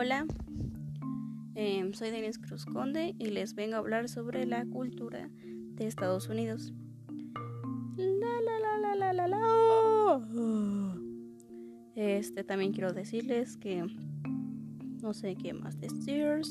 Hola, em, soy Denise Cruz Conde y les vengo a hablar sobre la cultura de Estados Unidos. Este también quiero decirles que no sé qué más decir.